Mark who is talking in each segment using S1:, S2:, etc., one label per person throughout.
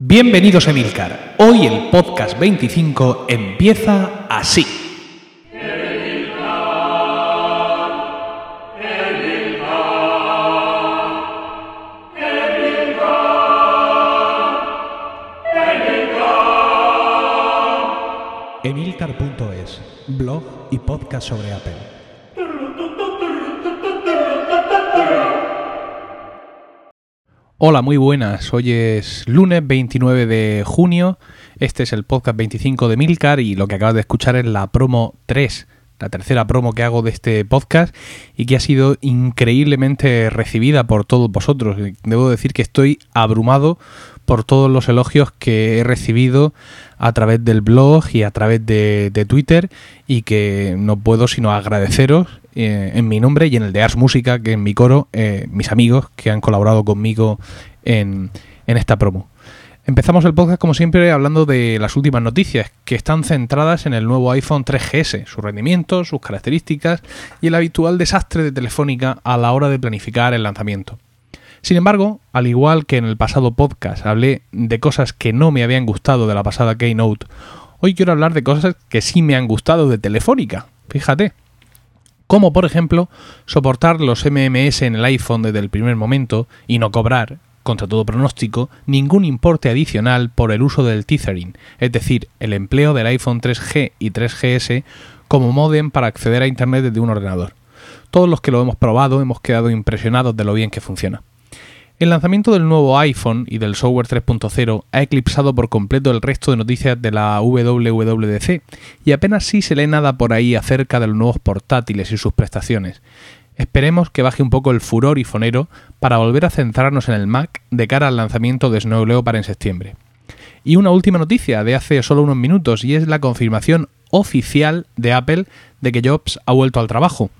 S1: Bienvenidos a Emilcar. Hoy el podcast 25 empieza así. Emilcar.es, blog y podcast sobre Apple. Hola, muy buenas. Hoy es lunes 29 de junio. Este es el podcast 25 de Milcar y lo que acabas de escuchar es la promo 3, la tercera promo que hago de este podcast y que ha sido increíblemente recibida por todos vosotros. Debo decir que estoy abrumado por todos los elogios que he recibido a través del blog y a través de, de Twitter y que no puedo sino agradeceros eh, en mi nombre y en el de Ars Música, que en mi coro, eh, mis amigos que han colaborado conmigo en, en esta promo. Empezamos el podcast como siempre hablando de las últimas noticias que están centradas en el nuevo iPhone 3GS, su rendimiento, sus características y el habitual desastre de Telefónica a la hora de planificar el lanzamiento. Sin embargo, al igual que en el pasado podcast hablé de cosas que no me habían gustado de la pasada Keynote, hoy quiero hablar de cosas que sí me han gustado de Telefónica. Fíjate. Como por ejemplo, soportar los MMS en el iPhone desde el primer momento y no cobrar, contra todo pronóstico, ningún importe adicional por el uso del tethering, es decir, el empleo del iPhone 3G y 3GS como modem para acceder a Internet desde un ordenador. Todos los que lo hemos probado hemos quedado impresionados de lo bien que funciona. El lanzamiento del nuevo iPhone y del software 3.0 ha eclipsado por completo el resto de noticias de la WWDC y apenas sí se lee nada por ahí acerca de los nuevos portátiles y sus prestaciones. Esperemos que baje un poco el furor y fonero para volver a centrarnos en el Mac de cara al lanzamiento de Snow Leopard en septiembre. Y una última noticia de hace solo unos minutos y es la confirmación oficial de Apple de que Jobs ha vuelto al trabajo.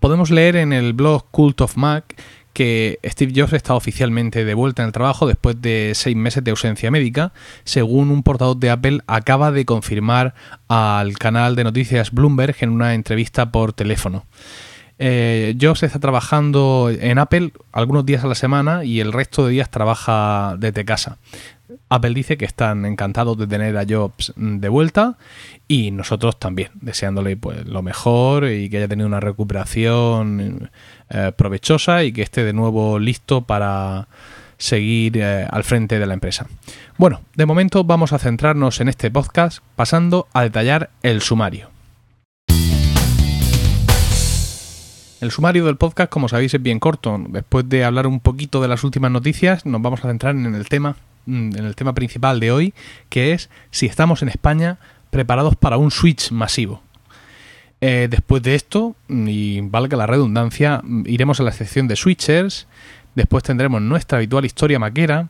S1: Podemos leer en el blog Cult of Mac que Steve Jobs está oficialmente de vuelta en el trabajo después de seis meses de ausencia médica, según un portavoz de Apple acaba de confirmar al canal de noticias Bloomberg en una entrevista por teléfono. Eh, Jobs está trabajando en Apple algunos días a la semana y el resto de días trabaja desde casa. Apple dice que están encantados de tener a Jobs de vuelta y nosotros también, deseándole pues, lo mejor y que haya tenido una recuperación eh, provechosa y que esté de nuevo listo para seguir eh, al frente de la empresa. Bueno, de momento vamos a centrarnos en este podcast pasando a detallar el sumario. El sumario del podcast, como sabéis, es bien corto. Después de hablar un poquito de las últimas noticias, nos vamos a centrar en el tema, mm, en el tema principal de hoy, que es si estamos en España preparados para un switch masivo. Eh, después de esto, y valga la redundancia, iremos a la sección de switchers, después tendremos nuestra habitual historia maquera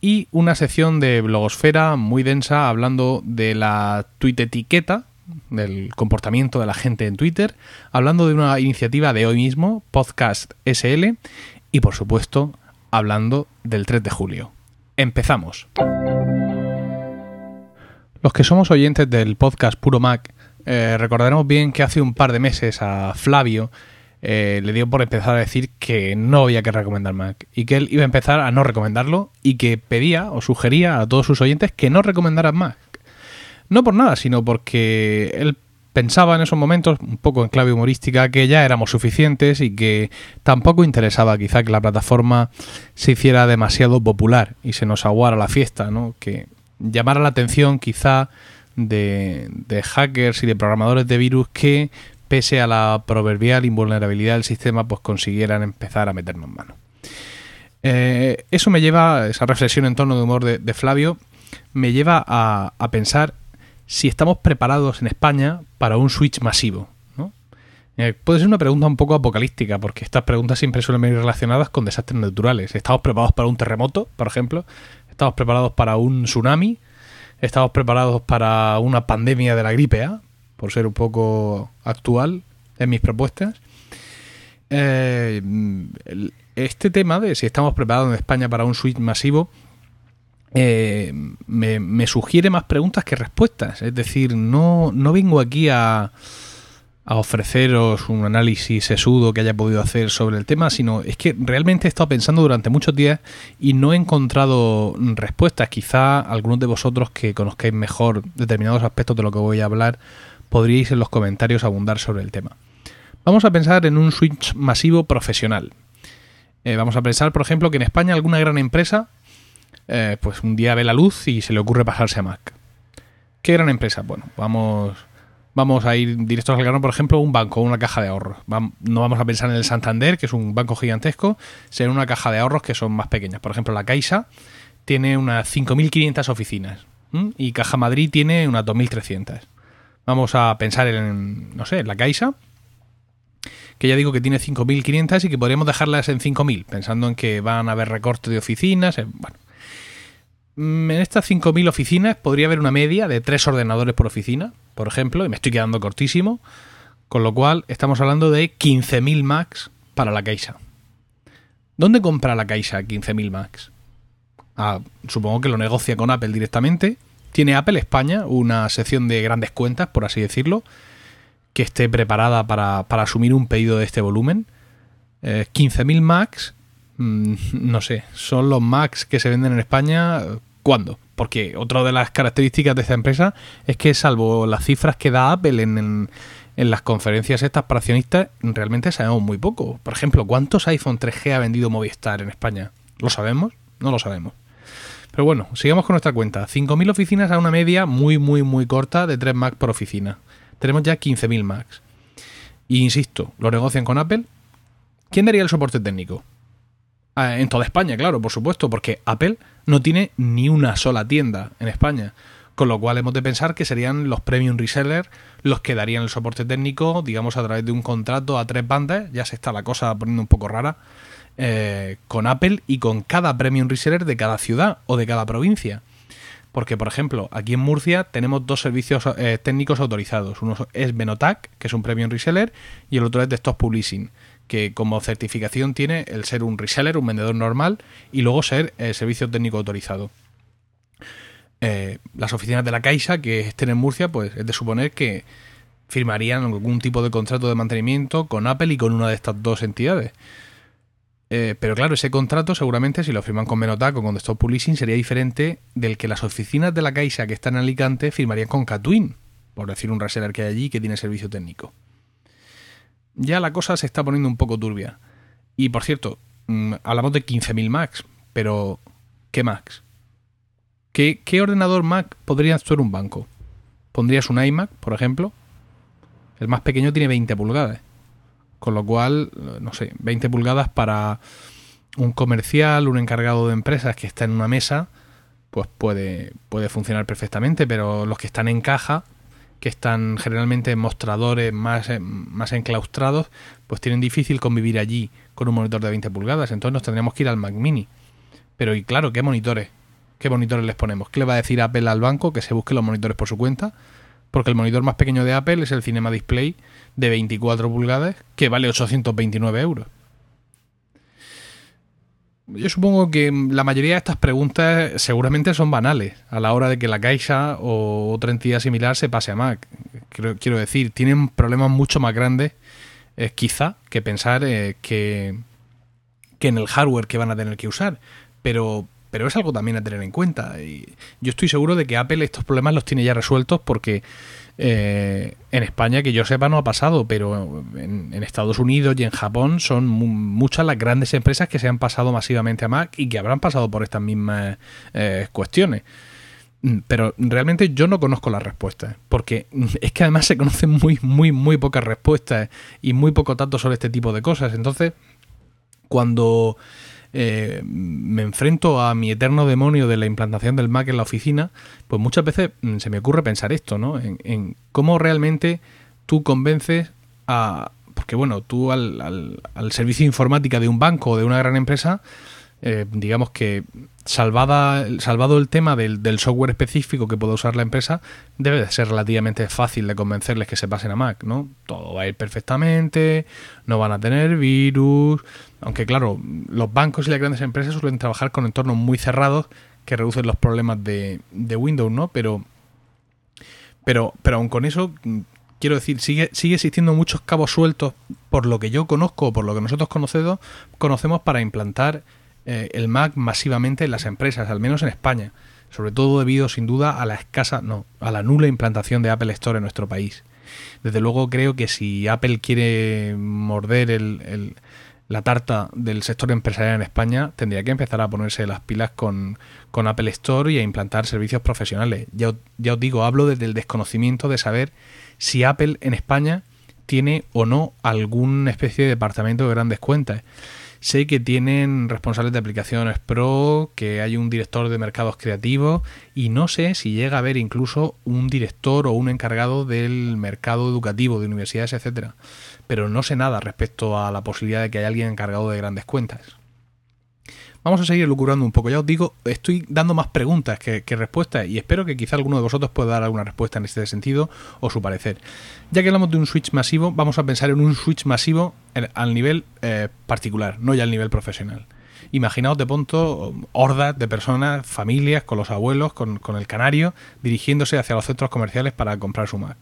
S1: y una sección de blogosfera muy densa hablando de la tweet etiqueta, del comportamiento de la gente en Twitter, hablando de una iniciativa de hoy mismo, Podcast SL, y por supuesto, hablando del 3 de julio. Empezamos. Los que somos oyentes del podcast Puro Mac eh, recordaremos bien que hace un par de meses a Flavio eh, le dio por empezar a decir que no había que recomendar Mac y que él iba a empezar a no recomendarlo y que pedía o sugería a todos sus oyentes que no recomendaran Mac. No por nada, sino porque él pensaba en esos momentos, un poco en clave humorística, que ya éramos suficientes y que tampoco interesaba quizá que la plataforma se hiciera demasiado popular y se nos aguara la fiesta, ¿no? Que llamara la atención quizá de, hackers y de programadores de virus que, pese a la proverbial invulnerabilidad del sistema, pues consiguieran empezar a meternos mano. Eh, eso me lleva, esa reflexión en tono de humor de, Flavio, me lleva a, pensar si estamos preparados en España para un switch masivo. Eh, puede ser una pregunta un poco apocalíptica, porque estas preguntas siempre suelen venir relacionadas con desastres naturales. ¿Estamos preparados para un terremoto, por ejemplo? ¿Estamos preparados para un tsunami? estamos preparados para una pandemia de la gripe A, por ser un poco actual en mis propuestas. Eh, este tema de si estamos preparados en España para un switch masivo eh, me, sugiere más preguntas que respuestas. Es decir, no, no vengo aquí a, a ofreceros un análisis sesudo que haya podido hacer sobre el tema, sino es que realmente he estado pensando durante muchos días y no he encontrado respuestas. Quizá algunos de vosotros que conozcáis mejor determinados aspectos de lo que voy a hablar, podríais en los comentarios abundar sobre el tema. Vamos a pensar en un switch masivo profesional. Eh, vamos a pensar, por ejemplo, que en España alguna gran empresa, eh, pues un día ve la luz y se le ocurre pasarse a Mac. ¿Qué gran empresa? Bueno, vamos vamos a ir directos al grano, por ejemplo, un banco, una caja de ahorros. no vamos a pensar en el Santander, que es un banco gigantesco, sino una caja de ahorros que son más pequeñas. Por ejemplo, la Caixa tiene unas 5.500 oficinas y Caja Madrid tiene unas 2.300. Vamos a pensar en, no sé, en la Caixa, que ya digo que tiene 5.500 y que podríamos dejarlas en 5.000, pensando en que van a haber recortes de oficinas. bueno, en estas 5.000 oficinas podría haber una media de tres ordenadores por oficina, por ejemplo, y me estoy quedando cortísimo, con lo cual estamos hablando de 15.000 Macs para la Caixa. ¿Dónde compra la Caixa 15.000 Macs? Ah, supongo que lo negocia con Apple directamente. ¿Tiene Apple España una sección de grandes cuentas, por así decirlo, que esté preparada para, asumir un pedido de este volumen? 15.000 eh, Macs, mm, no sé, son los Macs que se venden en España. ¿Cuándo? Porque otra de las características de esta empresa es que, salvo las cifras que da Apple en, las conferencias estas para accionistas, realmente sabemos muy poco. Por ejemplo, ¿cuántos iPhone 3G ha vendido Movistar en España? ¿Lo sabemos? No lo sabemos. Pero bueno, sigamos con nuestra cuenta. 5.000 oficinas a una media muy, muy, muy corta de 3 Mac por oficina. Tenemos ya 15.000 Macs. Y insisto, lo negocian con Apple. ¿Quién daría el soporte técnico? Ah, en toda España, claro, por supuesto, porque Apple no tiene ni una sola tienda en España. Con lo cual hemos de pensar que serían los premium resellers los que darían el soporte técnico, digamos, a través de un contrato a tres bandas. Ya se está la cosa poniendo un poco rara. Eh, con Apple y con cada premium reseller de cada ciudad o de cada provincia. Porque, por ejemplo, aquí en Murcia tenemos dos servicios eh, técnicos autorizados. Uno es Benotac, que es un premium reseller, y el otro es Desktop Publishing, que como certificación tiene el ser un reseller, un vendedor normal, y luego ser el servicio técnico autorizado. Eh, las oficinas de la Caixa que estén en Murcia, pues es de suponer que firmarían algún tipo de contrato de mantenimiento con Apple y con una de estas dos entidades. Eh, pero claro, ese contrato seguramente si lo firman con Menotac o con Desktop Publishing sería diferente del que las oficinas de la Caixa que están en Alicante firmarían con Catwin, por decir un reseller que hay allí que tiene servicio técnico ya la cosa se está poniendo un poco turbia. Y por cierto, mm, hablamos de 15.000 Macs, pero ¿qué Macs? ¿Qué, ordenador Mac podría actuar un banco? ¿Pondrías un iMac, por ejemplo? El más pequeño tiene 20 pulgadas. Con lo cual, no sé, 20 pulgadas para un comercial, un encargado de empresas que está en una mesa, pues puede, puede funcionar perfectamente, pero los que están en caja, que están generalmente en mostradores más, eh, más enclaustrados, pues tienen difícil convivir allí con un monitor de 20 pulgadas. Entonces nos tendríamos que ir al Mac Mini. Pero y claro, ¿qué monitores? ¿Qué monitores les ponemos? ¿Qué le va a decir Apple al banco? Que se busque los monitores por su cuenta. Porque el monitor más pequeño de Apple es el Cinema Display de 24 pulgadas que vale 829 euros. Yo supongo que la mayoría de estas preguntas seguramente son banales a la hora de que la Caixa o otra entidad similar se pase a Mac. Quiero, decir, tienen problemas mucho más grandes, eh, quizá, que pensar eh, que, que en el hardware que van a tener que usar. Pero, pero es algo también a tener en cuenta. Y yo estoy seguro de que Apple estos problemas los tiene ya resueltos porque eh, en España, que yo sepa, no ha pasado, pero en, Estados Unidos y en Japón son muchas las grandes empresas que se han pasado masivamente a Mac y que habrán pasado por estas mismas eh, cuestiones. Mm, pero realmente yo no conozco las respuestas, porque es que además se conocen muy, muy, muy pocas respuestas y muy poco tanto sobre este tipo de cosas. Entonces, cuando eh, me enfrento a mi eterno demonio de la implantación del Mac en la oficina, pues muchas veces mm, se me ocurre pensar esto, ¿no? En, cómo realmente tú convences a... Porque bueno, tú al, al, servicio informática de un banco o de una gran empresa, eh, digamos que salvada, salvado el tema del, software específico que pueda usar la empresa, debe de ser relativamente fácil de convencerles que se pasen a Mac, ¿no? Todo va a ir perfectamente, no van a tener virus, aunque claro, los bancos y las grandes empresas suelen trabajar con entornos muy cerrados que reducen los problemas de, de Windows, ¿no? Pero, pero, pero aun con eso, quiero decir, sigue, sigue existiendo muchos cabos sueltos por lo que yo conozco, por lo que nosotros conocemos, conocemos para implantar eh, el Mac masivamente en las empresas, al menos en España. Sobre todo debido, sin duda, a la escasa, no, a la nula implantación de Apple Store en nuestro país. Desde luego creo que si Apple quiere morder el, la tarta del sector empresarial en España, tendría que empezar a ponerse las pilas con, con Apple Store y a implantar servicios profesionales. Ya, ya os digo, hablo desde el desconocimiento de saber si Apple en España tiene o no alguna especie de departamento de grandes cuentas. Sé que tienen responsables de aplicaciones pro, que hay un director de mercados creativos y no sé si llega a haber incluso un director o un encargado del mercado educativo de universidades, etcétera. Pero no sé nada respecto a la posibilidad de que haya alguien encargado de grandes cuentas. Vamos a seguir lucurando un poco. Ya os digo, estoy dando más preguntas que, respuestas y espero que quizá alguno de vosotros pueda dar alguna respuesta en este sentido o su parecer. Ya que hablamos de un switch masivo, vamos a pensar en un switch masivo al nivel eh, particular, no ya al nivel profesional. Imaginaos de pronto hordas de personas, familias, con los abuelos, con, con el canario, dirigiéndose hacia los centros comerciales para comprar su Mac.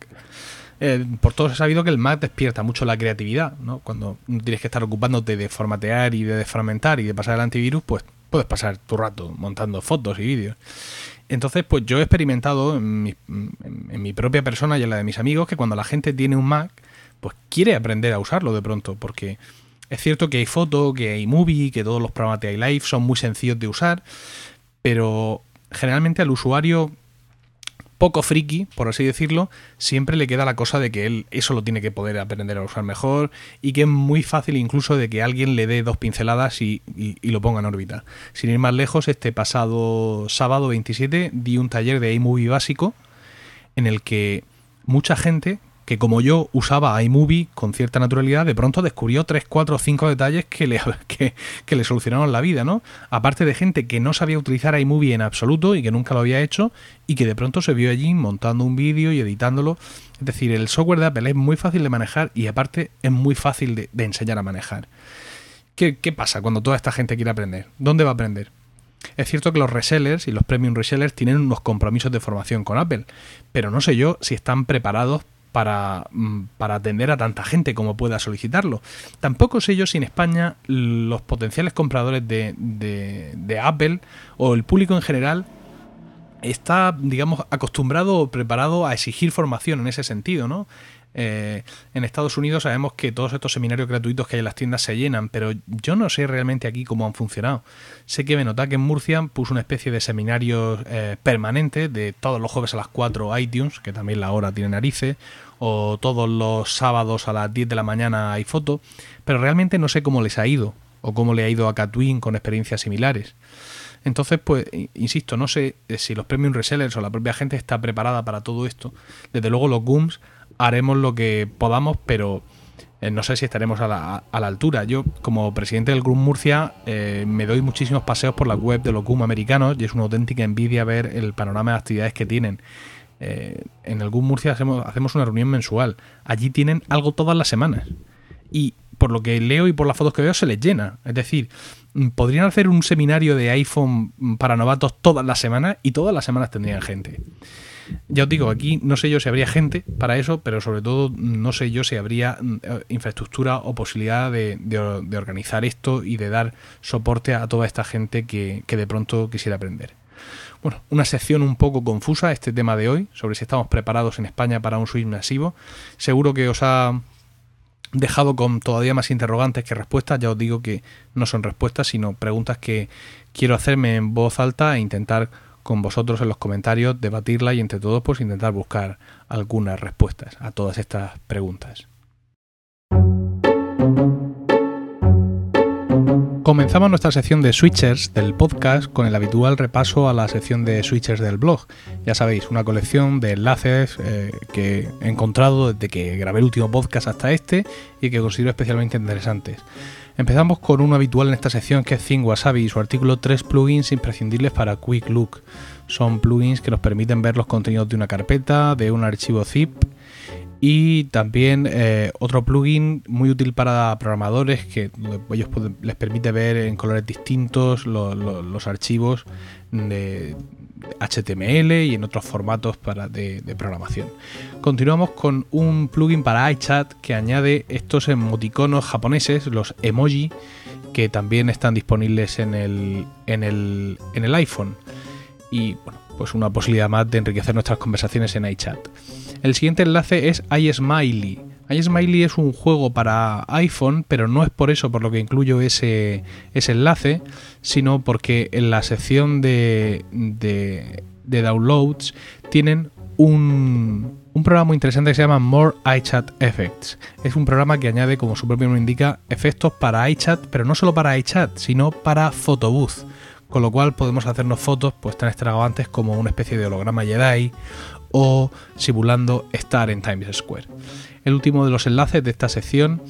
S1: Eh, por todos he sabido que el Mac despierta mucho la creatividad, ¿no? Cuando tienes que estar ocupándote de formatear y de desfragmentar y de pasar el antivirus, pues puedes pasar tu rato montando fotos y vídeos. Entonces, pues yo he experimentado en mi, propia persona y en la de mis amigos que cuando la gente tiene un Mac, pues quiere aprender a usarlo de pronto, porque es cierto que hay foto, que hay movie, que todos los programas de iLife son muy sencillos de usar, pero generalmente al usuario poco friki, por así decirlo, siempre le queda la cosa de que él eso lo tiene que poder aprender a usar mejor y que es muy fácil incluso de que alguien le dé dos pinceladas y, lo ponga en órbita. Sin ir más lejos, este pasado sábado 27 di un taller de iMovie básico en el que mucha gente que como yo usaba iMovie con cierta naturalidad, de pronto descubrió 3, 4, 5 detalles que le, que, le solucionaron la vida, ¿no? Aparte de gente que no sabía utilizar iMovie en absoluto y que nunca lo había hecho y que de pronto se vio allí montando un vídeo y editándolo. Es decir, el software de Apple es muy fácil de manejar y aparte es muy fácil de, enseñar a manejar. ¿Qué, ¿Qué pasa cuando toda esta gente quiere aprender? ¿Dónde va a aprender? Es cierto que los resellers y los premium resellers tienen unos compromisos de formación con Apple, pero no sé yo si están preparados Mm, para, atender a tanta gente como pueda solicitarlo. Tampoco sé yo si en España los potenciales compradores de, de, Apple o el público en general está, digamos, acostumbrado o preparado a exigir formación en ese sentido, ¿no? Eh, en Estados Unidos sabemos que todos estos seminarios gratuitos que hay en las tiendas se llenan, pero yo no sé realmente aquí cómo han funcionado. Sé que Benotac en Murcia puso una especie de seminario eh, permanente de todos los jueves a las 4 iTunes, que también la hora tiene narices, o todos los sábados a las 10 de la mañana hay foto, pero realmente no sé cómo les ha ido o cómo le ha ido a Catwin con experiencias similares. Entonces, pues, insisto, no sé eh, si los premium resellers o la propia gente está preparada para todo esto. Desde luego los GUMS haremos lo que podamos, pero eh, no sé si estaremos a la, altura. Yo, como presidente del GUM Murcia, eh, me doy muchísimos paseos por la web de los GUM americanos y es una auténtica envidia ver el panorama de actividades que tienen. Eh, en el GUM Murcia hacemos, hacemos una reunión mensual. Allí tienen algo todas las semanas. Y por lo que leo y por las fotos que veo, se les llena. Es decir, mm, podrían hacer un seminario de iPhone para novatos todas las semanas y todas las semanas tendrían gente. Ya os digo, aquí no sé yo si habría gente para eso, pero sobre todo no sé yo si habría mm, eh, infraestructura o posibilidad de, organizar esto y de dar soporte a toda esta gente que, de pronto quisiera aprender. Bueno, una sección un poco confusa este tema de hoy, sobre si estamos preparados en España para un switch masivo. Seguro que os ha dejado con todavía más interrogantes que respuestas. Ya os digo que no son respuestas, sino preguntas que quiero hacerme en voz alta e intentar con vosotros en los comentarios, debatirla y entre todos pues intentar buscar algunas respuestas a todas estas preguntas. Comenzamos nuestra sección de switchers del podcast con el habitual repaso a la sección de switchers del blog. Ya sabéis, una colección de enlaces eh, que he encontrado desde que grabé el último podcast hasta este y que considero especialmente interesantes. Empezamos con uno habitual en esta sección que es Think Wasabi y su artículo 3 plugins imprescindibles para Quick Look. Son plugins que nos permiten ver los contenidos de una carpeta, de un archivo zip y también eh, otro plugin muy útil para programadores que ellos les permite ver en colores distintos los archivos de, HTML y en otros formatos para de, programación. Continuamos con un plugin para iChat que añade estos emoticonos japoneses, los emoji, que también están disponibles en el, en el, en el iPhone. Y bueno, pues una posibilidad más de enriquecer nuestras conversaciones en iChat. El siguiente enlace es iSmiley. iSmiley es un juego para iPhone, pero no es por eso por lo que incluyo ese, ese enlace, sino porque en la sección de, de, downloads tienen un, un, programa muy interesante que se llama More iChat Effects. Es un programa que añade, como su propio nombre indica, efectos para iChat, pero no solo para iChat, sino para Photobooth con lo cual podemos hacernos fotos pues tan extravagantes como una especie de holograma Jedi o simulando estar en Times Square. El último de los enlaces de esta sección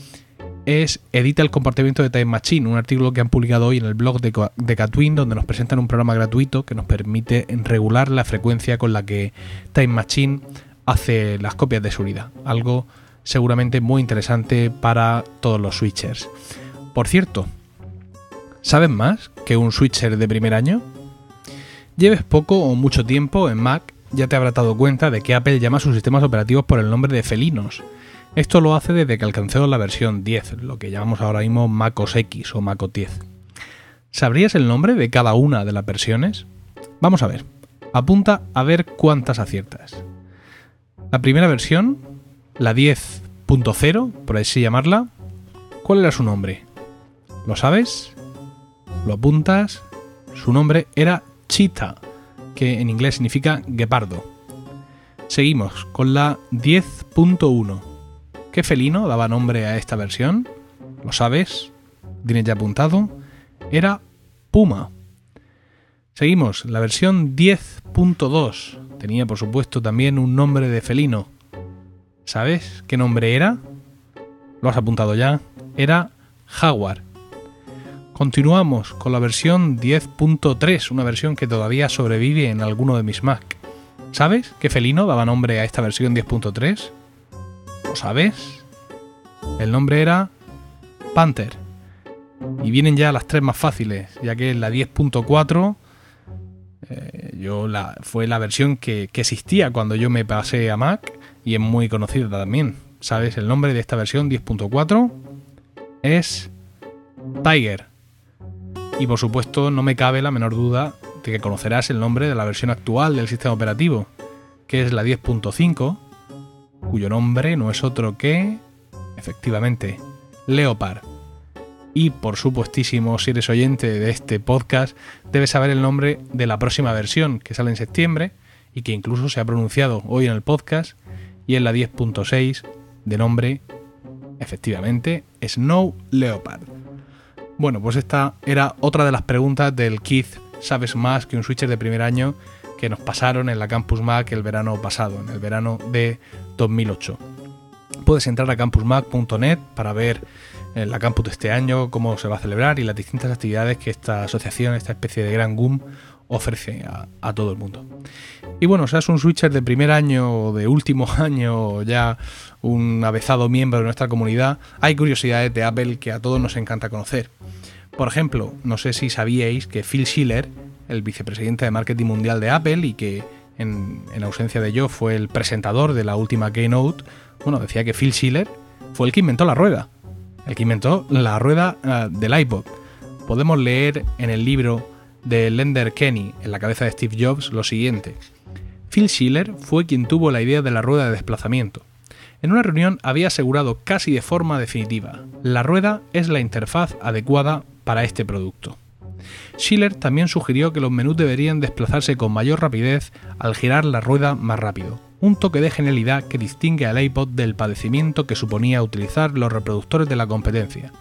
S1: es Edita el comportamiento de Time Machine, un artículo que han publicado hoy en el blog de, de Catwin, donde nos presentan un programa gratuito que nos permite regular la frecuencia con la que Time Machine hace las copias de seguridad. Algo seguramente muy interesante para todos los switchers. Por cierto, ¿saben más que un switcher de primer año? Lleves poco o mucho tiempo en Mac ya te habrás dado cuenta de que Apple llama a sus sistemas operativos por el nombre de felinos. Esto lo hace desde que alcanzó la versión 10, lo que llamamos ahora mismo MacOS X o MacOS 10. ¿Sabrías el nombre de cada una de las versiones? Vamos a ver. Apunta a ver cuántas aciertas. La primera versión, la 10.0, por así llamarla, ¿cuál era su nombre? ¿Lo sabes? ¿Lo apuntas? Su nombre era Cheetah que en inglés significa guepardo. Seguimos con la 10.1. ¿Qué felino daba nombre a esta versión? ¿Lo sabes? ¿Tienes ya apuntado? Era puma. Seguimos, la versión 10.2 tenía por supuesto también un nombre de felino. ¿Sabes qué nombre era? ¿Lo has apuntado ya? Era jaguar. Continuamos con la versión 10.3, una versión que todavía sobrevive en alguno de mis Mac. ¿Sabes qué felino daba nombre a esta versión 10.3? ¿Lo sabes? El nombre era Panther. Y vienen ya las tres más fáciles, ya que la 10.4 eh, la, fue la versión que, que existía cuando yo me pasé a Mac y es muy conocida también. ¿Sabes? El nombre de esta versión 10.4 es Tiger. Y por supuesto no me cabe la menor duda de que conocerás el nombre de la versión actual del sistema operativo, que es la 10.5, cuyo nombre no es otro que, efectivamente, Leopard. Y por supuestísimo, si eres oyente de este podcast, debes saber el nombre de la próxima versión, que sale en septiembre y que incluso se ha pronunciado hoy en el podcast, y es la 10.6, de nombre, efectivamente, Snow Leopard. Bueno, pues esta era otra de las preguntas del Keith Sabes Más que un switcher de primer año que nos pasaron en la Campus Mac el verano pasado, en el verano de 2008. Puedes entrar a campusmac.net para ver eh, la campus de este año, cómo se va a celebrar y las distintas actividades que esta asociación, esta especie de gran GUM, ofrece a, todo el mundo. Y bueno, seas un switcher de primer año o de último año ya un avezado miembro de nuestra comunidad, hay curiosidades de Apple que a todos nos encanta conocer. Por ejemplo, no sé si sabíais que Phil Schiller, el vicepresidente de marketing mundial de Apple y que en, ausencia de yo fue el presentador de la última keynote, bueno, decía que Phil Schiller fue el que inventó la rueda, el que inventó la rueda eh, del iPod. Podemos leer en el libro de Lender Kenny en la cabeza de Steve Jobs lo siguiente. Phil Schiller fue quien tuvo la idea de la rueda de desplazamiento. En una reunión había asegurado casi de forma definitiva, la rueda es la interfaz adecuada para este producto. Schiller también sugirió que los menús deberían desplazarse con mayor rapidez al girar la rueda más rápido, un toque de genialidad que distingue al iPod del padecimiento que suponía utilizar los reproductores de la competencia.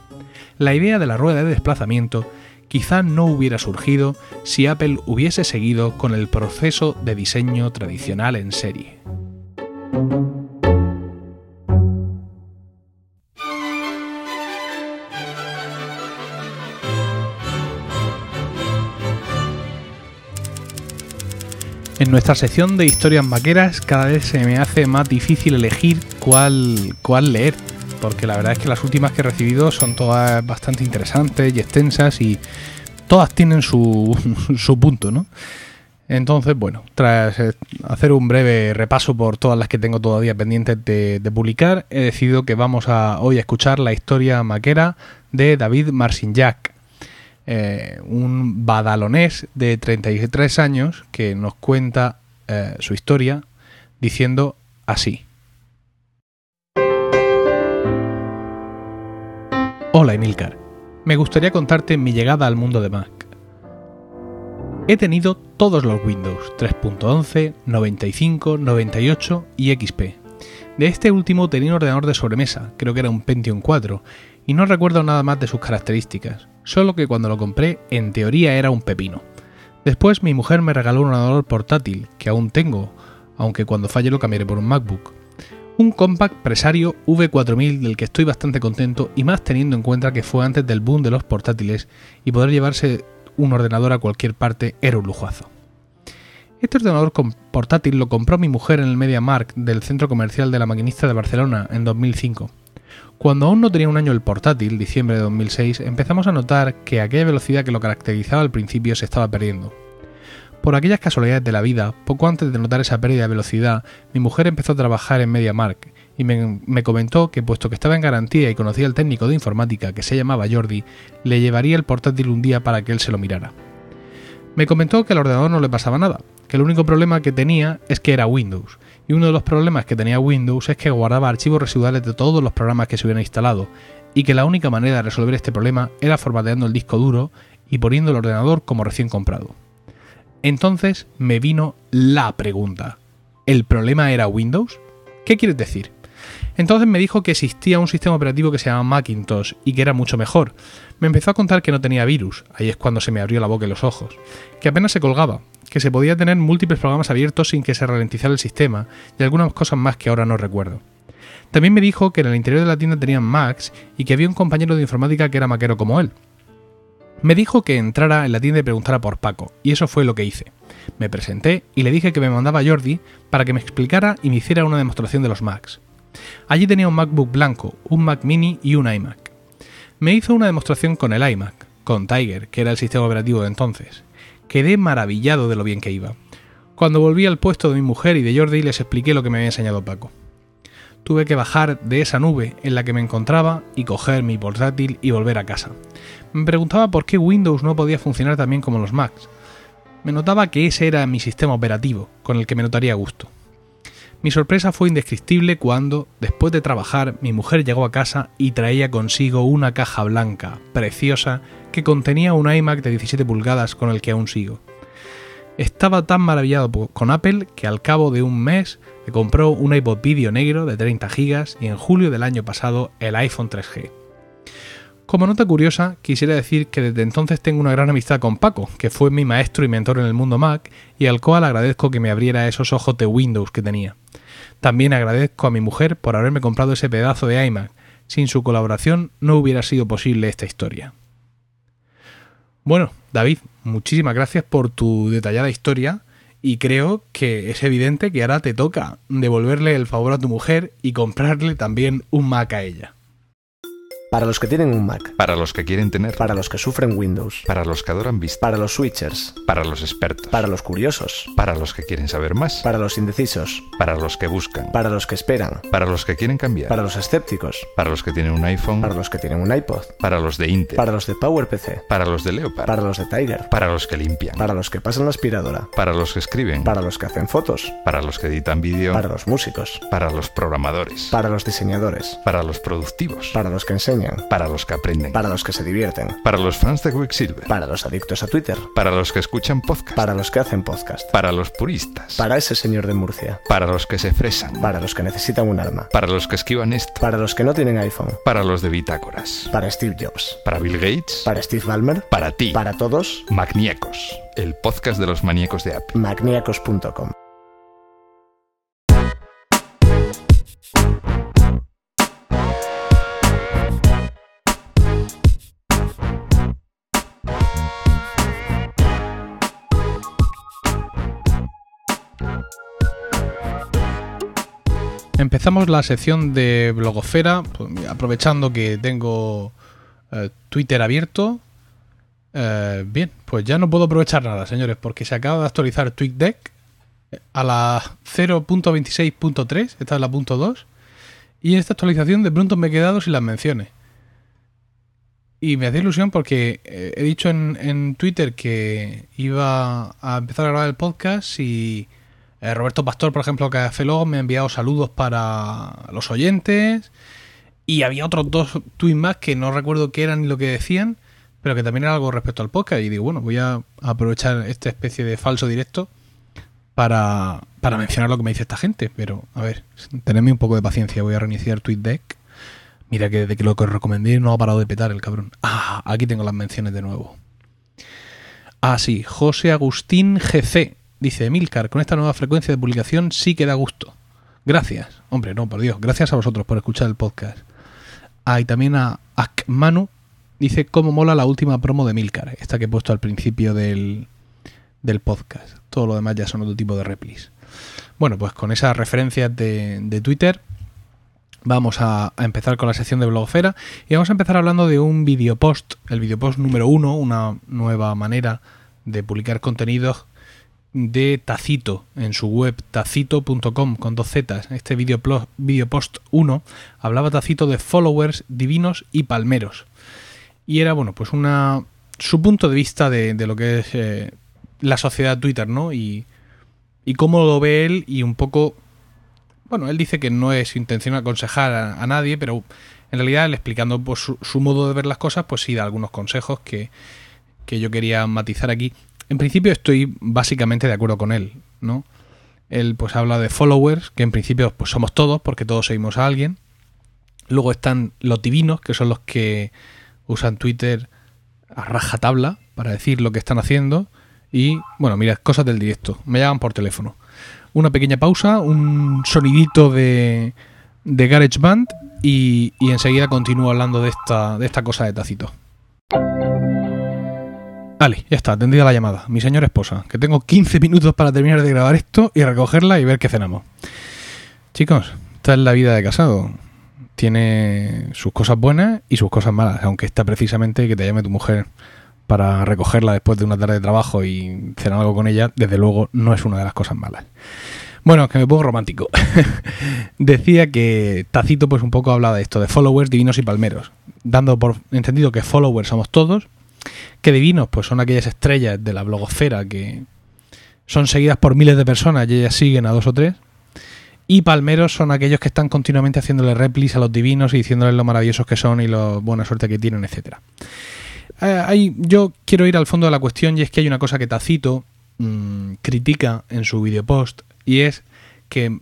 S1: La idea de la rueda de desplazamiento quizá no hubiera surgido si Apple hubiese seguido con el proceso de diseño tradicional en serie. En nuestra sección de historias vaqueras cada vez se me hace más difícil elegir cuál, cuál leer porque la verdad es que las últimas que he recibido son todas bastante interesantes y extensas y todas tienen su, su punto, ¿no? Entonces, bueno, tras eh, hacer un breve repaso por todas las que tengo todavía pendientes de, publicar, he decidido que vamos a hoy a escuchar la historia maquera de David Marcinjac, eh, un badalonés de 33 años que nos cuenta eh, su historia diciendo así. Hola Emilcar, me gustaría contarte mi llegada al mundo de Mac. He tenido todos los Windows 3.11, 95, 98 y XP. De este último tenía un ordenador de sobremesa, creo que era un Pentium 4, y no recuerdo nada más de sus características, solo que cuando lo compré en teoría era un pepino. Después mi mujer me regaló un ordenador portátil, que aún tengo, aunque cuando falle lo cambiaré por un MacBook. Un Compact Presario V4000 del que estoy bastante contento y más teniendo en cuenta que fue antes del boom de los portátiles y poder llevarse un ordenador a cualquier parte era un lujazo. Este ordenador portátil lo compró mi mujer en el MediaMarkt del centro comercial de la maquinista de Barcelona en 2005. Cuando aún no tenía un año el portátil, diciembre de 2006, empezamos a notar que aquella velocidad que lo caracterizaba al principio se estaba perdiendo. Por aquellas casualidades de la vida, poco antes de notar esa pérdida de velocidad, mi mujer empezó a trabajar en MediaMarkt y me, comentó que puesto que estaba en garantía y conocía al técnico de informática que se llamaba Jordi, le llevaría el portátil un día para que él se lo mirara. Me comentó que al ordenador no le pasaba nada, que el único problema que tenía es que era Windows, y uno de los problemas que tenía Windows es que guardaba archivos residuales de todos los programas que se hubieran instalado, y que la única manera de resolver este problema era formateando el disco duro y poniendo el ordenador como recién comprado. Entonces me vino la pregunta. ¿El problema era Windows? ¿Qué quieres decir? Entonces me dijo que existía un sistema operativo que se llama Macintosh y que era mucho mejor. Me empezó a contar que no tenía virus, ahí es cuando se me abrió la boca y los ojos, que apenas se colgaba, que se podía tener múltiples programas abiertos sin que se ralentizara el sistema y algunas cosas más que ahora no recuerdo. También me dijo que en el interior de la tienda tenían Macs y que había un compañero de informática que era maquero como él. Me dijo que entrara en la tienda y preguntara por Paco, y eso fue lo que hice. Me presenté y le dije que me mandaba Jordi para que me explicara y me hiciera una demostración de los Macs. Allí tenía un MacBook blanco, un Mac mini y un iMac. Me hizo una demostración con el iMac, con Tiger, que era el sistema operativo de entonces. Quedé maravillado de lo bien que iba. Cuando volví al puesto de mi mujer y de Jordi les expliqué lo que me había enseñado Paco. Tuve que bajar de esa nube en la que me encontraba y coger mi portátil y volver a casa. Me preguntaba por qué Windows no podía funcionar también como los Macs. Me notaba que ese era mi sistema operativo, con el que me notaría gusto. Mi sorpresa fue indescriptible cuando, después de trabajar, mi mujer llegó a casa y traía consigo una caja blanca, preciosa, que contenía un iMac de 17 pulgadas con el que aún sigo. Estaba tan maravillado con Apple que al cabo de un mes me compró un iPod vídeo negro de 30 GB y en julio del año pasado el iPhone 3G. Como nota curiosa, quisiera decir que desde entonces tengo una gran amistad con Paco, que fue mi maestro y mentor en el mundo Mac, y al cual agradezco que me abriera esos ojos de Windows que tenía. También agradezco a mi mujer por haberme comprado ese pedazo de iMac. Sin su colaboración no hubiera sido posible esta historia. Bueno, David, muchísimas gracias por tu detallada historia y creo que es evidente que ahora te toca devolverle el favor a tu mujer y comprarle también un Mac a ella.
S2: Para los que tienen un Mac.
S3: Para los que quieren tener.
S2: Para los que sufren Windows.
S3: Para los que adoran Vista.
S2: Para los switchers.
S3: Para los expertos.
S2: Para los curiosos.
S3: Para los que quieren saber más.
S2: Para los indecisos.
S3: Para los que buscan.
S2: Para los que esperan.
S3: Para los que quieren cambiar.
S2: Para los escépticos.
S3: Para los que tienen un iPhone.
S2: Para los que tienen un iPod.
S3: Para los de Intel.
S2: Para los de PowerPC.
S3: Para los de Leopard.
S2: Para los de Tiger.
S3: Para los que limpian.
S2: Para los que pasan la aspiradora.
S3: Para los que escriben.
S2: Para los que hacen fotos.
S3: Para los que editan vídeo.
S2: Para los músicos.
S3: Para los programadores.
S2: Para los diseñadores.
S3: Para los productivos.
S2: Para los que enseñan.
S3: Para los que aprenden.
S2: Para los que se divierten.
S3: Para los fans de Quicksilver.
S2: Para los adictos a Twitter.
S3: Para los que escuchan podcast.
S2: Para los que hacen podcast.
S3: Para los puristas.
S2: Para ese señor de Murcia.
S3: Para los que se fresan.
S2: Para los que necesitan un arma.
S3: Para los que esquivan esto.
S2: Para los que no tienen iPhone.
S3: Para los de bitácoras.
S2: Para Steve Jobs.
S3: Para Bill Gates.
S2: Para Steve Ballmer.
S3: Para ti.
S2: Para todos.
S3: Magníacos. El podcast de los maníacos de Apple.
S2: Magníacos.com.
S1: Empezamos la sección de blogosfera, pues, aprovechando que tengo eh, Twitter abierto. Eh, bien, pues ya no puedo aprovechar nada, señores, porque se acaba de actualizar TweetDeck a la 0.26.3, esta es la punto 2, y esta actualización de pronto me he quedado sin las menciones. Y me hace ilusión porque eh, he dicho en, en Twitter que iba a empezar a grabar el podcast y eh, Roberto Pastor, por ejemplo, que hace luego, me ha enviado saludos para los oyentes. Y había otros dos tweets más que no recuerdo qué eran ni lo que decían, pero que también era algo respecto al podcast. Y digo, bueno, voy a aprovechar esta especie de falso directo para, para mencionar lo que me dice esta gente. Pero, a ver, tenedme un poco de paciencia. Voy a reiniciar TweetDeck. Mira que de que lo que os recomendé no ha parado de petar el cabrón. Ah, aquí tengo las menciones de nuevo. Ah, sí, José Agustín GC. Dice, Milcar, con esta nueva frecuencia de publicación sí que da gusto. Gracias. Hombre, no, por Dios. Gracias a vosotros por escuchar el podcast. Ah, y también a Akmanu. Dice, cómo mola la última promo de Milcar. Esta que he puesto al principio del, del podcast. Todo lo demás ya son otro tipo de replis. Bueno, pues con esas referencias de, Twitter vamos a, a, empezar con la sección de blogosfera y vamos a empezar hablando de un videopost, el videopost número uno, una nueva manera de publicar contenidos de Tacito en su web tacito.com con dos zetas. Este videopost video 1 hablaba Tacito de followers divinos y palmeros. Y era, bueno, pues una su punto de vista de, lo que es eh, la sociedad Twitter, ¿no? Y, y cómo lo ve él y un poco bueno, él dice que no es intención aconsejar a, a nadie, pero en realidad, él explicando pues, su, su, modo de ver las cosas, pues sí da algunos consejos que, que, yo quería matizar aquí. En principio estoy básicamente de acuerdo con él, ¿no? Él pues habla de followers, que en principio pues somos todos, porque todos seguimos a alguien. Luego están los divinos, que son los que usan Twitter a rajatabla para decir lo que están haciendo. Y bueno, mira, cosas del directo. Me llaman por teléfono una pequeña pausa, un sonidito de, de GarageBand y, y enseguida continúo hablando de esta, de esta cosa de Tacito. Vale, ya está, atendida la llamada. Mi señora esposa, que tengo 15 minutos para terminar de grabar esto y recogerla y ver qué cenamos. Chicos, esta es la vida de casado. Tiene sus cosas buenas y sus cosas malas, aunque está precisamente que te llame tu mujer para recogerla después de una tarde de trabajo y cenar algo con ella, desde luego no es una de las cosas malas. Bueno, que me pongo romántico. Decía que Tacito pues un poco hablaba de esto, de followers, divinos y palmeros, dando por entendido que followers somos todos, que divinos pues son aquellas estrellas de la blogosfera que son seguidas por miles de personas y ellas siguen a dos o tres, y palmeros son aquellos que están continuamente haciéndole replis a los divinos y diciéndoles lo maravillosos que son y lo buena suerte que tienen, etcétera. Eh, yo quiero ir al fondo de la cuestión y es que hay una cosa que Tacito mmm, critica en su videopost y es que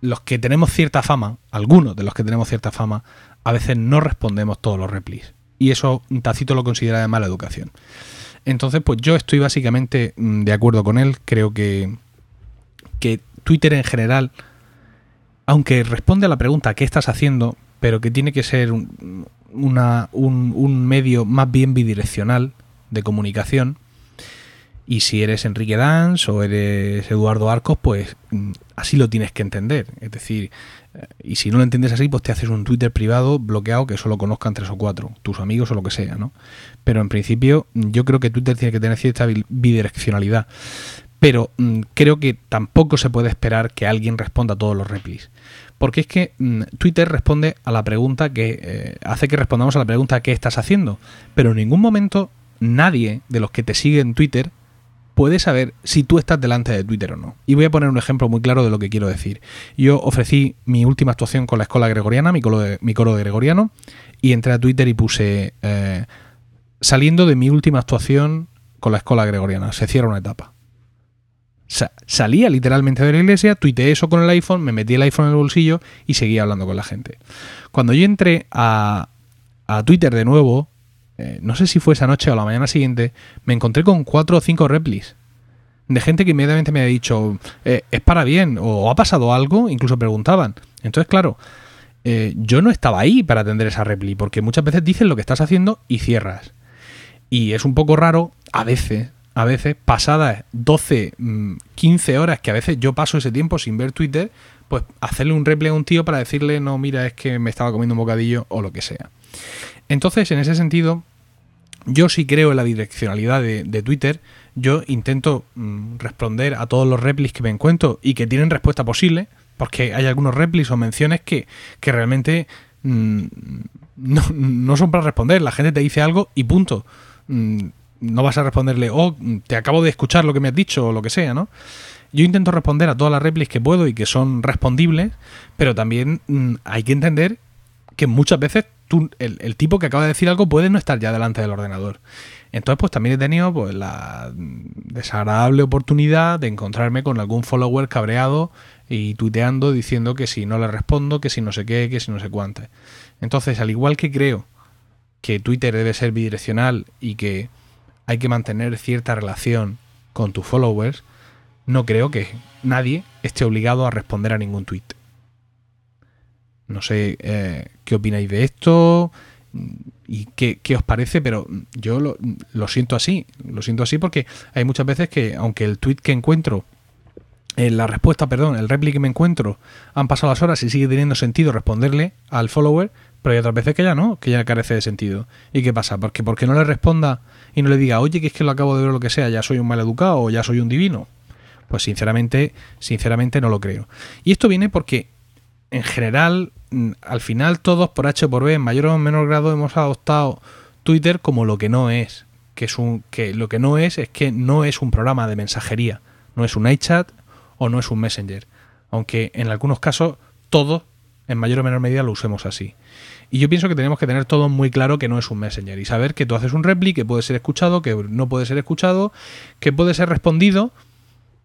S1: los que tenemos cierta fama, algunos de los que tenemos cierta fama, a veces no respondemos todos los replis. Y eso Tacito lo considera de mala educación. Entonces, pues yo estoy básicamente mmm, de acuerdo con él. Creo que, que Twitter en general, aunque responde a la pregunta ¿qué estás haciendo? pero que tiene que ser un, un, medio más bien bidireccional de comunicación. Y si eres Enrique Dans o eres Eduardo Arcos, pues así lo tienes que entender. Es decir, y si no lo entiendes así, pues te haces un Twitter privado bloqueado que solo conozcan tres o cuatro, tus amigos o lo que sea, ¿no? Pero en principio, yo creo que Twitter tiene que tener cierta bidireccionalidad. Pero mmm, creo que tampoco se puede esperar que alguien responda a todos los replis. Porque es que mmm, Twitter responde a la pregunta que eh, hace que respondamos a la pregunta ¿qué estás haciendo? Pero en ningún momento nadie de los que te sigue en Twitter puede saber si tú estás delante de Twitter o no. Y voy a poner un ejemplo muy claro de lo que quiero decir. Yo ofrecí mi última actuación con la escuela gregoriana, mi coro de, gregoriano, y entré a Twitter y puse eh, saliendo de mi última actuación con la escuela gregoriana, se cierra una etapa salía literalmente de la iglesia, tuiteé eso con el iPhone, me metí el iPhone en el bolsillo y seguía hablando con la gente. Cuando yo entré a Twitter de nuevo, eh, no sé si fue esa noche o la mañana siguiente, me encontré con cuatro o cinco replis de gente que inmediatamente me ha dicho, eh, es para bien, o ha pasado algo, incluso preguntaban. Entonces, claro, eh, yo no estaba ahí para atender esa repli, porque muchas veces dicen lo que estás haciendo y cierras. Y es un poco raro, a veces, a veces, pasadas 12, 15 horas, que a veces yo paso ese tiempo sin ver Twitter, pues hacerle un replay a un tío para decirle, no, mira, es que me estaba comiendo un bocadillo o lo que sea. Entonces, en ese sentido, yo sí creo en la direccionalidad de, Twitter. Yo intento mm, responder a todos los replis que me encuentro y que tienen respuesta posible, porque hay algunos replis o menciones que, que realmente mm, no, no son para responder. La gente te dice algo y punto. Mm, no vas a responderle, oh, te acabo de escuchar lo que me has dicho o lo que sea, ¿no? Yo intento responder a todas las replis que puedo y que son respondibles, pero también hay que entender que muchas veces el, tipo que acaba de decir algo puede no estar ya delante del ordenador. Entonces, pues también he tenido pues, la desagradable oportunidad de encontrarme con algún follower cabreado y tuiteando diciendo que si no le respondo, que si no sé qué, que si no sé cuánto. Entonces, al igual que creo que Twitter debe ser bidireccional y que hay que mantener cierta relación con tus followers, no creo que nadie esté obligado a responder a ningún tweet. No sé eh, qué opináis de esto y qué, qué os parece, pero yo lo, lo, siento así. Lo siento así porque hay muchas veces que, aunque el tweet que encuentro, en la respuesta, perdón, el repli que me encuentro, han pasado las horas y sigue teniendo sentido responderle al follower, pero hay otras veces que ya no, que ya carece de sentido. ¿Y qué pasa? Porque porque no le responda y no le diga, oye, que es que lo acabo de ver lo que sea, ya soy un mal educado o ya soy un divino. Pues sinceramente, sinceramente no lo creo. Y esto viene porque en general, al final todos por H por B, en mayor o menor grado, hemos adoptado Twitter como lo que no es. Que es un. que lo que no es es que no es un programa de mensajería. No es un iChat o no es un Messenger. Aunque en algunos casos todos, en mayor o menor medida, lo usemos así. Y yo pienso que tenemos que tener todo muy claro que no es un Messenger y saber que tú haces un repli, que puede ser escuchado, que no puede ser escuchado, que puede ser respondido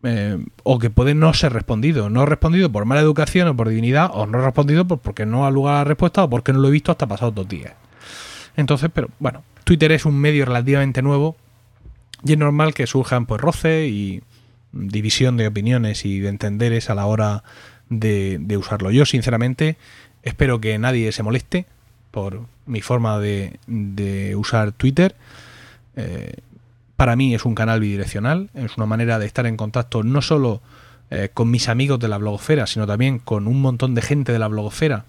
S1: eh, o que puede no ser respondido. No respondido por mala educación o por divinidad, o no respondido porque no ha lugar a la respuesta o porque no lo he visto hasta pasados dos días. Entonces, pero bueno, Twitter es un medio relativamente nuevo y es normal que surjan pues roce y división de opiniones y de entenderes a la hora de, usarlo. Yo, sinceramente, espero que nadie se moleste por mi forma de, de usar Twitter. Eh, para mí es un canal bidireccional, es una manera de estar en contacto no solo eh, con mis amigos de la blogosfera, sino también con un montón de gente de la blogosfera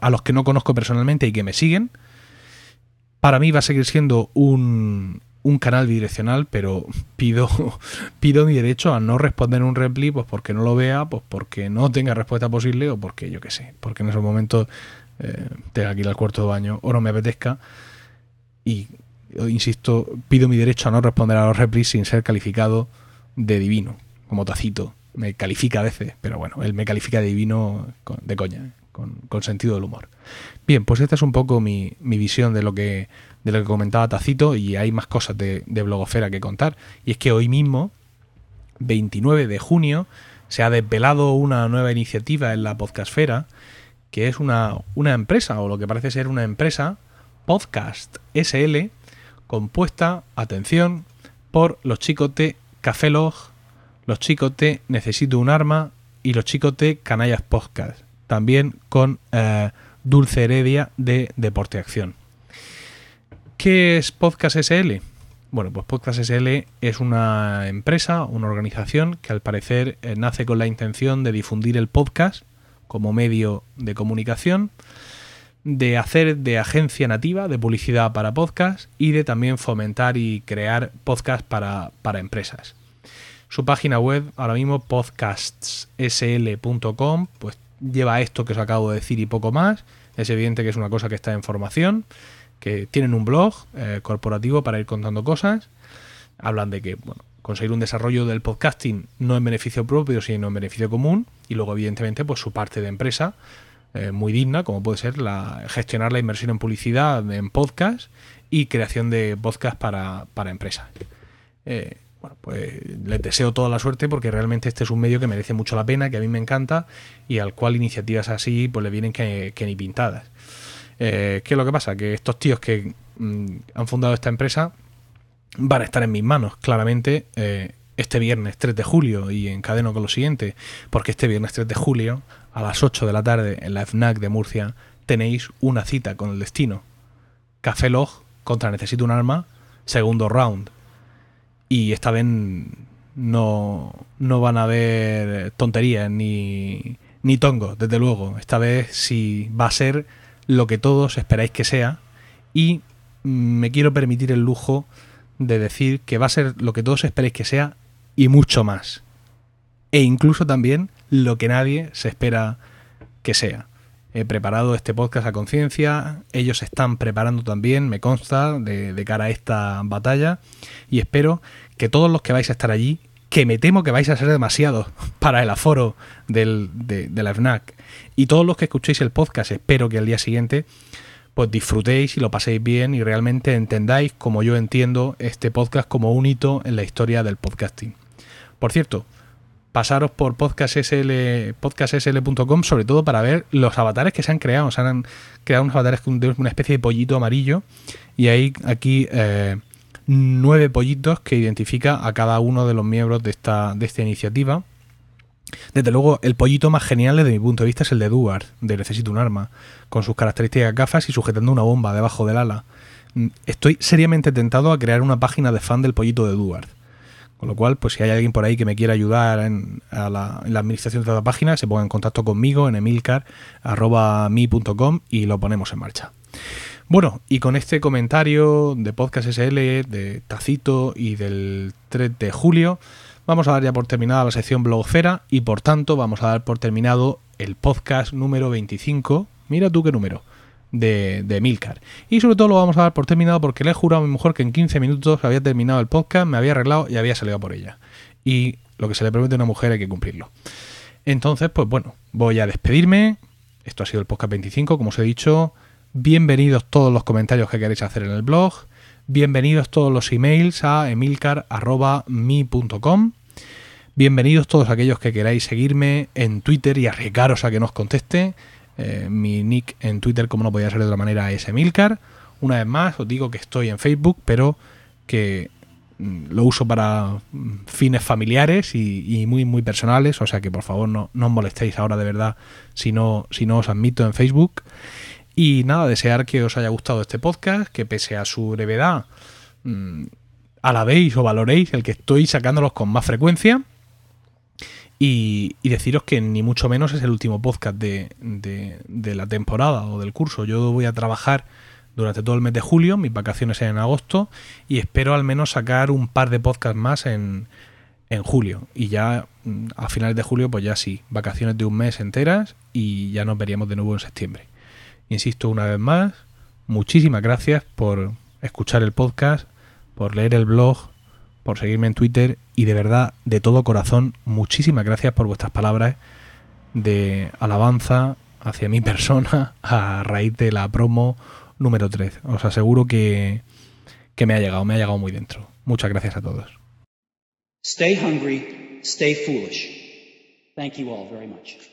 S1: a los que no conozco personalmente y que me siguen. Para mí va a seguir siendo un, un canal bidireccional, pero pido, pido mi derecho a no responder un repli, pues porque no lo vea, pues porque no tenga respuesta posible o porque yo qué sé, porque en esos momentos eh, tenga que ir al cuarto de baño o no me apetezca. Y insisto, pido mi derecho a no responder a los replis sin ser calificado de divino, como tacito. Me califica a veces, pero bueno, él me califica de divino de coña, con, con, sentido del humor. Bien, pues esta es un poco mi, mi visión de lo que de lo que comentaba Tacito y hay más cosas de, de, blogosfera que contar. Y es que hoy mismo, 29 de junio, se ha desvelado una nueva iniciativa en la podcastfera, que es una, una empresa, o lo que parece ser una empresa, Podcast SL, compuesta, atención, por los chicos de Café Log, los chicos de Necesito un Arma y los chicos de Canallas Podcast. También con eh, Dulce Heredia de Deporte Acción. ¿Qué es Podcast SL? Bueno, pues Podcast SL es una empresa, una organización que al parecer eh, nace con la intención de difundir el podcast como medio de comunicación, de hacer de agencia nativa de publicidad para podcast y de también fomentar y crear podcasts para, para empresas. Su página web ahora mismo podcastsl.com pues lleva esto que os acabo de decir y poco más. Es evidente que es una cosa que está en formación que tienen un blog eh, corporativo para ir contando cosas. Hablan de que bueno, conseguir un desarrollo del podcasting no en beneficio propio, sino en beneficio común. Y luego, evidentemente, pues su parte de empresa eh, muy digna, como puede ser la, gestionar la inversión en publicidad en podcast y creación de podcast para, para empresas. Eh, bueno, pues les deseo toda la suerte porque realmente este es un medio que merece mucho la pena, que a mí me encanta y al cual iniciativas así pues le vienen que, ni pintadas. Eh, ¿Qué es lo que pasa? Que estos tíos que mm, han fundado esta empresa van a estar en mis manos, claramente, este viernes 3 de julio y encadeno con lo siguiente, porque este viernes 3 de julio, a las 8 de la tarde, en la FNAC de Murcia, tenéis una cita con el destino. Café Log contra Necesito un Arma, segundo round. Y esta vez no, no van a haber tonterías ni, ni tongos, desde luego. Esta vez sí va a ser lo que todos esperáis que sea y me quiero permitir el lujo de decir que va a ser lo que todos esperéis que sea y mucho más. E incluso también lo que nadie se espera que sea. He preparado este podcast a conciencia, ellos están preparando también, me consta, de, cara a esta batalla y espero que todos los que vais a estar allí, que me temo que vais a ser demasiados para el aforo del, de, de la FNAC, y todos los que escuchéis el podcast, espero que al día siguiente pues disfrutéis y lo paséis bien y realmente entendáis como yo entiendo este podcast como un hito en la historia del podcasting. Por cierto, pasaros por podcastsl, podcastsl.com sobre todo para ver los avatares que se han creado. Se han creado unos avatares de una especie de pollito amarillo y hay aquí eh, nueve pollitos que identifica a cada uno de los miembros de esta, de esta iniciativa. Desde luego, el pollito más genial desde mi punto de vista es el de Duarte, de Necesito un arma, con sus características gafas y sujetando una bomba debajo del ala. Estoy seriamente tentado a crear una página de fan del pollito de Duarte. Con lo cual, pues si hay alguien por ahí que me quiera ayudar en, la, administración de la página, se ponga en contacto conmigo en emilcar.mi.com y lo ponemos en marcha. Bueno, y con este comentario de Podcast SL, de Tacito y del 3 de julio, vamos a dar ya por terminada la sección blogosfera y por tanto vamos a dar por terminado el podcast número 25. Mira tú qué número de, de. Y sobre todo lo vamos a dar por terminado porque le he jurado a mi mujer que en 15 minutos había terminado el podcast, me había arreglado y había salido por ella. Y lo que se le promete a una mujer hay que cumplirlo. Entonces, pues bueno, voy a despedirme. Esto ha sido el podcast 25, como os he dicho. Bienvenidos todos los comentarios que queréis hacer en el blog. Bienvenidos todos los emails a emilcar.mi.com. Bienvenidos todos aquellos que queráis seguirme en Twitter y arriesgaros a que nos conteste. Eh, mi nick en Twitter, como no podía ser de otra manera, es Emilcar. Una vez más, os digo que estoy en Facebook, pero que mm, lo uso para mm, fines familiares y, muy, muy personales. O sea que por favor no, no os molestéis ahora de verdad si no, si no os admito en Facebook. Y nada, desear que os haya gustado este podcast, que pese a su brevedad, mmm, alabéis o valoréis el que estoy sacándolos con más frecuencia. Y, deciros que ni mucho menos es el último podcast de, de, de, la temporada o del curso. Yo voy a trabajar durante todo el mes de julio, mis vacaciones en agosto, y espero al menos sacar un par de podcasts más en, en julio. Y ya a finales de julio, pues ya sí, vacaciones de un mes enteras y ya nos veríamos de nuevo en septiembre. Insisto una vez más, muchísimas gracias por escuchar el podcast, por leer el blog, por seguirme en Twitter y de verdad, de todo corazón, muchísimas gracias por vuestras palabras de alabanza hacia mi persona a raíz de la promo número 3. Os aseguro que, que me ha llegado, me ha llegado muy dentro. Muchas gracias a todos.
S4: Stay hungry, stay foolish. Thank you all very much.